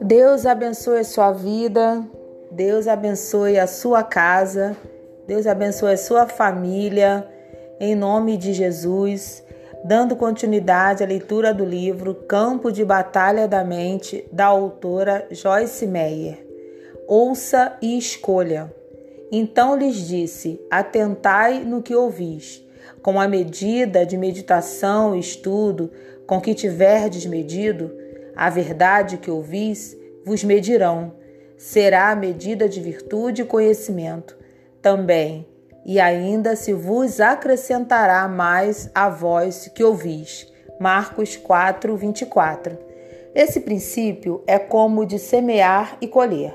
Deus abençoe sua vida, Deus abençoe a sua casa, Deus abençoe a sua família, em nome de Jesus, dando continuidade à leitura do livro Campo de Batalha da Mente, da autora Joyce Meyer. Ouça e escolha. Então lhes disse: Atentai no que ouvis. Com a medida de meditação e estudo com que tiverdes medido, a verdade que ouvis vos medirão. Será a medida de virtude e conhecimento. Também, e ainda se vos acrescentará mais a voz que ouvis. Marcos 4, 24. Esse princípio é como de semear e colher.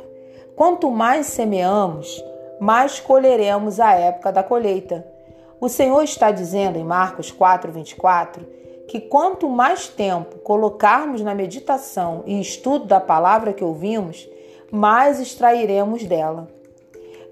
Quanto mais semeamos, mais colheremos a época da colheita. O Senhor está dizendo em Marcos 4, 24 que quanto mais tempo colocarmos na meditação e estudo da palavra que ouvimos, mais extrairemos dela.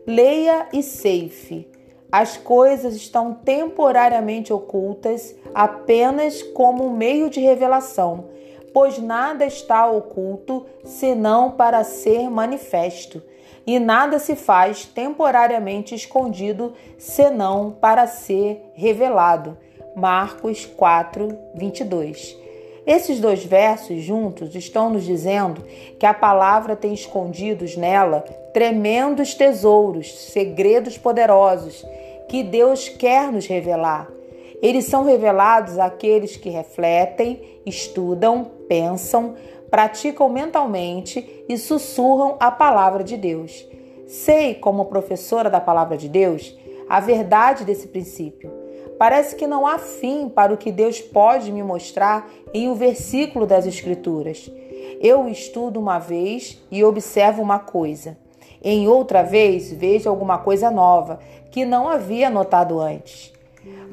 Leia e ceife. As coisas estão temporariamente ocultas apenas como meio de revelação, pois nada está oculto senão para ser manifesto e nada se faz temporariamente escondido senão para ser revelado. Marcos 4, 22. Esses dois versos juntos estão nos dizendo que a palavra tem escondidos nela tremendos tesouros, segredos poderosos que Deus quer nos revelar. Eles são revelados àqueles que refletem, estudam, pensam, praticam mentalmente e sussurram a palavra de Deus. Sei, como professora da palavra de Deus, a verdade desse princípio. Parece que não há fim para o que Deus pode me mostrar em um versículo das Escrituras. Eu estudo uma vez e observo uma coisa. Em outra vez, vejo alguma coisa nova que não havia notado antes.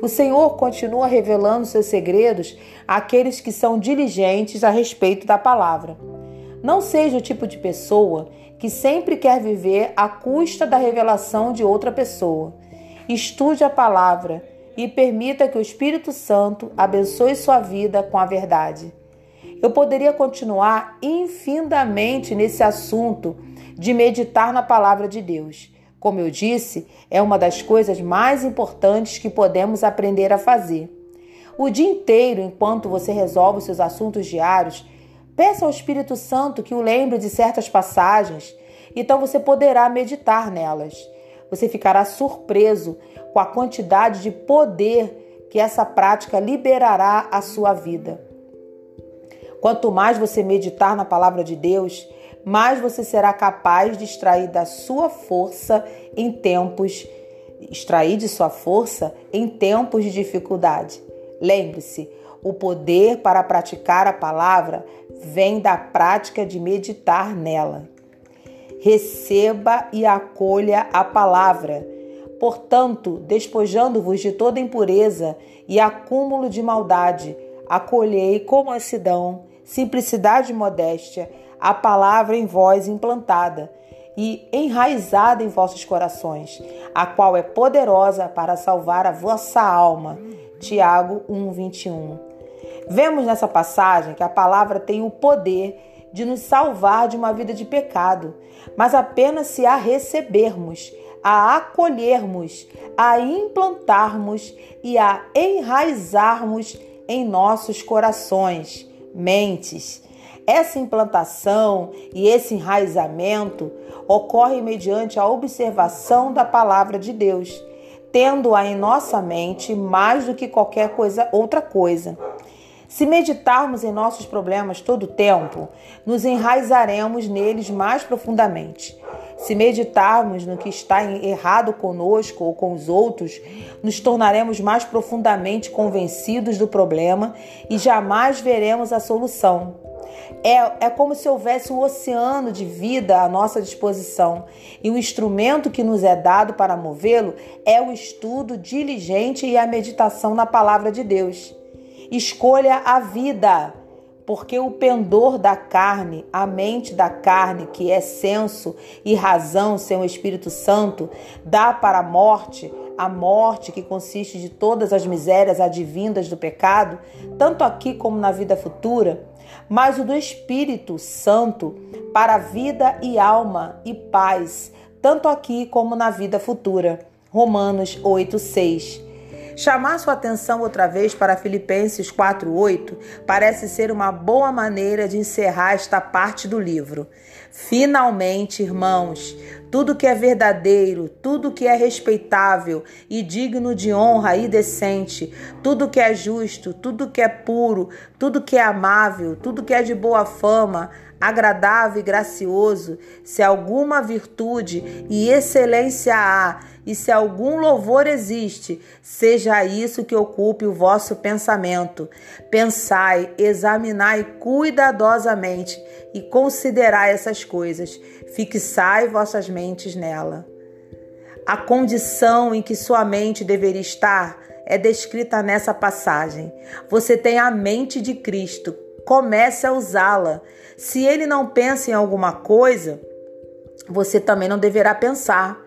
O Senhor continua revelando seus segredos àqueles que são diligentes a respeito da palavra. Não seja o tipo de pessoa que sempre quer viver à custa da revelação de outra pessoa. Estude a palavra e permita que o Espírito Santo abençoe sua vida com a verdade. Eu poderia continuar infinitamente nesse assunto de meditar na palavra de Deus. Como eu disse, é uma das coisas mais importantes que podemos aprender a fazer. O dia inteiro, enquanto você resolve seus assuntos diários, peça ao Espírito Santo que o lembre de certas passagens, então você poderá meditar nelas. Você ficará surpreso com a quantidade de poder que essa prática liberará à sua vida. Quanto mais você meditar na palavra de Deus, mais você será capaz de extrair da sua força em tempos extrair de sua força em tempos de dificuldade. Lembre-se, o poder para praticar a palavra vem da prática de meditar nela. Receba e acolha a palavra Portanto, despojando-vos de toda impureza e acúmulo de maldade, acolhei com mansidão, simplicidade e modéstia a palavra em vós implantada e enraizada em vossos corações, a qual é poderosa para salvar a vossa alma. Tiago 1:21. Vemos nessa passagem que a palavra tem o poder de nos salvar de uma vida de pecado, mas apenas se a recebermos a acolhermos, a implantarmos e a enraizarmos em nossos corações, mentes. Essa implantação e esse enraizamento ocorre mediante a observação da palavra de Deus, tendo-a em nossa mente mais do que qualquer coisa outra coisa. Se meditarmos em nossos problemas todo o tempo, nos enraizaremos neles mais profundamente. Se meditarmos no que está errado conosco ou com os outros, nos tornaremos mais profundamente convencidos do problema e jamais veremos a solução. É, é como se houvesse um oceano de vida à nossa disposição e o instrumento que nos é dado para movê-lo é o estudo diligente e a meditação na palavra de Deus. Escolha a vida porque o pendor da carne, a mente da carne, que é senso e razão sem o Espírito Santo, dá para a morte, a morte, que consiste de todas as misérias advindas do pecado, tanto aqui como na vida futura, mas o do Espírito Santo para vida e alma e paz, tanto aqui como na vida futura. Romanos 8, 6. Chamar sua atenção outra vez para Filipenses 4:8 parece ser uma boa maneira de encerrar esta parte do livro. Finalmente, irmãos, tudo que é verdadeiro, tudo que é respeitável e digno de honra e decente, tudo que é justo, tudo que é puro, tudo que é amável, tudo que é de boa fama, agradável e gracioso, se alguma virtude e excelência há, e se algum louvor existe, seja isso que ocupe o vosso pensamento. Pensai, examinai cuidadosamente e considerai essas coisas. Fixai vossas mentes nela. A condição em que sua mente deveria estar é descrita nessa passagem. Você tem a mente de Cristo, comece a usá-la. Se ele não pensa em alguma coisa, você também não deverá pensar.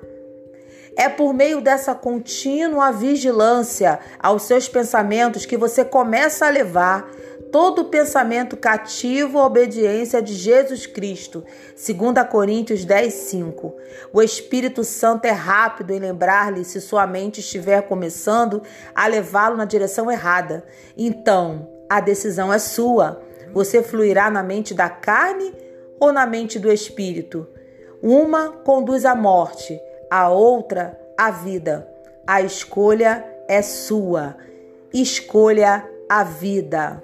É por meio dessa contínua vigilância aos seus pensamentos que você começa a levar todo pensamento cativo à obediência de Jesus Cristo. 2 Coríntios 10, 5. O Espírito Santo é rápido em lembrar-lhe se sua mente estiver começando a levá-lo na direção errada. Então, a decisão é sua. Você fluirá na mente da carne ou na mente do Espírito? Uma conduz à morte, a outra à vida. A escolha é sua. Escolha a vida.